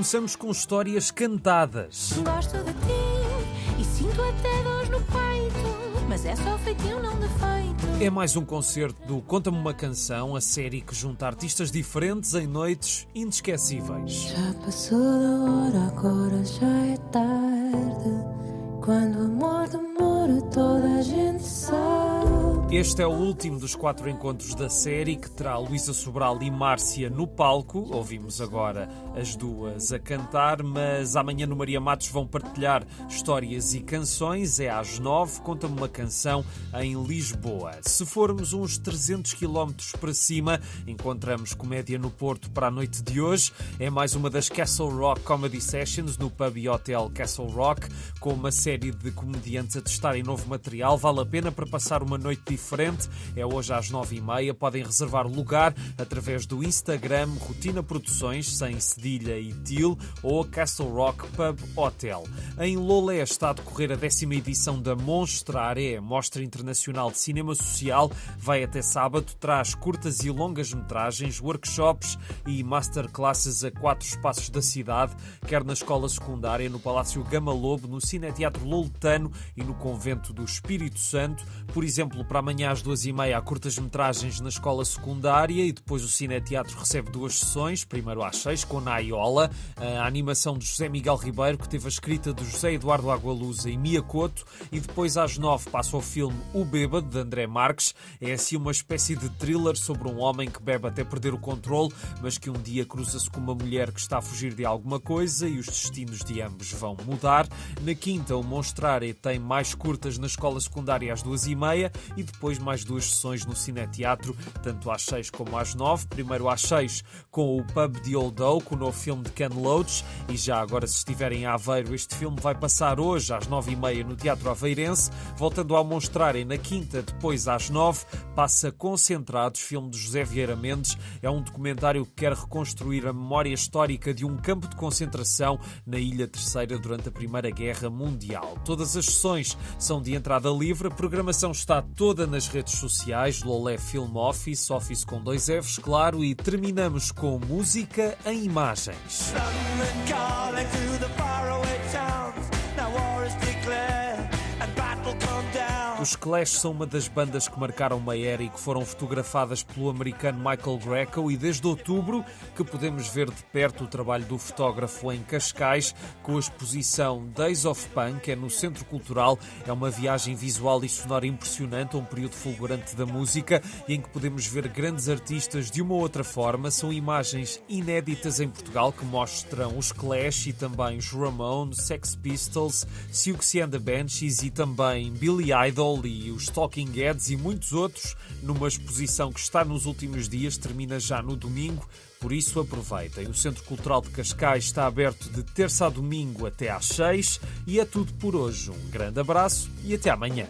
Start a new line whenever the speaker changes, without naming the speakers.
Começamos com histórias cantadas.
Gosto de ti e sinto até dores no peito, mas é só feitiço, não defeito.
É mais um concerto do Conta-me uma Canção, a série que junta artistas diferentes em noites inesquecíveis.
Já passou da hora, agora já é tarde. Quando o amor demora, toda.
Este é o último dos quatro encontros da série que terá Luísa Sobral e Márcia no palco. Ouvimos agora as duas a cantar, mas amanhã no Maria Matos vão partilhar histórias e canções. É às nove, conta-me uma canção em Lisboa. Se formos uns 300 quilómetros para cima, encontramos comédia no Porto para a noite de hoje. É mais uma das Castle Rock Comedy Sessions no pub e hotel Castle Rock, com uma série de comediantes a testarem novo material. Vale a pena para passar uma noite diferente diferente. É hoje às nove e meia. Podem reservar lugar através do Instagram Rotina Produções, sem cedilha e til, ou Castle Rock Pub Hotel. Em Lolé está a decorrer a décima edição da Monstrare, Mostra Internacional de Cinema Social. Vai até sábado, traz curtas e longas metragens, workshops e masterclasses a quatro espaços da cidade, quer na escola secundária, no Palácio Gama Lobo, no Cineteatro Loletano e no Convento do Espírito Santo. Por exemplo, para amanhã às duas e meia há curtas-metragens na escola secundária e depois o Cineteatro recebe duas sessões, primeiro às seis com Naiola, a animação de José Miguel Ribeiro, que teve a escrita de José Eduardo Agualusa e Mia Couto, e depois às nove passa o filme O Bêbado, de André Marques. É assim uma espécie de thriller sobre um homem que bebe até perder o controle, mas que um dia cruza-se com uma mulher que está a fugir de alguma coisa e os destinos de ambos vão mudar. Na quinta, o Monstrare tem mais curtas na escola secundária às duas e meia e depois depois mais duas sessões no Cineteatro, tanto às 6 como às 9. Primeiro às 6 com o Pub de Old Oak, o novo filme de Ken Loach. E já agora, se estiverem em Aveiro, este filme vai passar hoje às 9h30 no Teatro Aveirense. Voltando a mostrarem na quinta, depois às 9, passa Concentrados, filme de José Vieira Mendes. É um documentário que quer reconstruir a memória histórica de um campo de concentração na Ilha Terceira durante a Primeira Guerra Mundial. Todas as sessões são de entrada livre, a programação está toda nas redes sociais, Lolé Film Office, Office com dois Fs, claro, e terminamos com música em imagens. Os Clash são uma das bandas que marcaram uma era e que foram fotografadas pelo americano Michael Greco e desde outubro que podemos ver de perto o trabalho do fotógrafo em Cascais com a exposição Days of Punk, é no Centro Cultural. É uma viagem visual e sonora impressionante, um período fulgurante da música e em que podemos ver grandes artistas de uma ou outra forma. São imagens inéditas em Portugal que mostram os Clash e também os Ramones, Sex Pistols, Siouxsie and the Banshees e também Billy Idol e os Talking Heads e muitos outros numa exposição que está nos últimos dias, termina já no domingo, por isso aproveitem. O Centro Cultural de Cascais está aberto de terça a domingo até às seis e é tudo por hoje. Um grande abraço e até amanhã.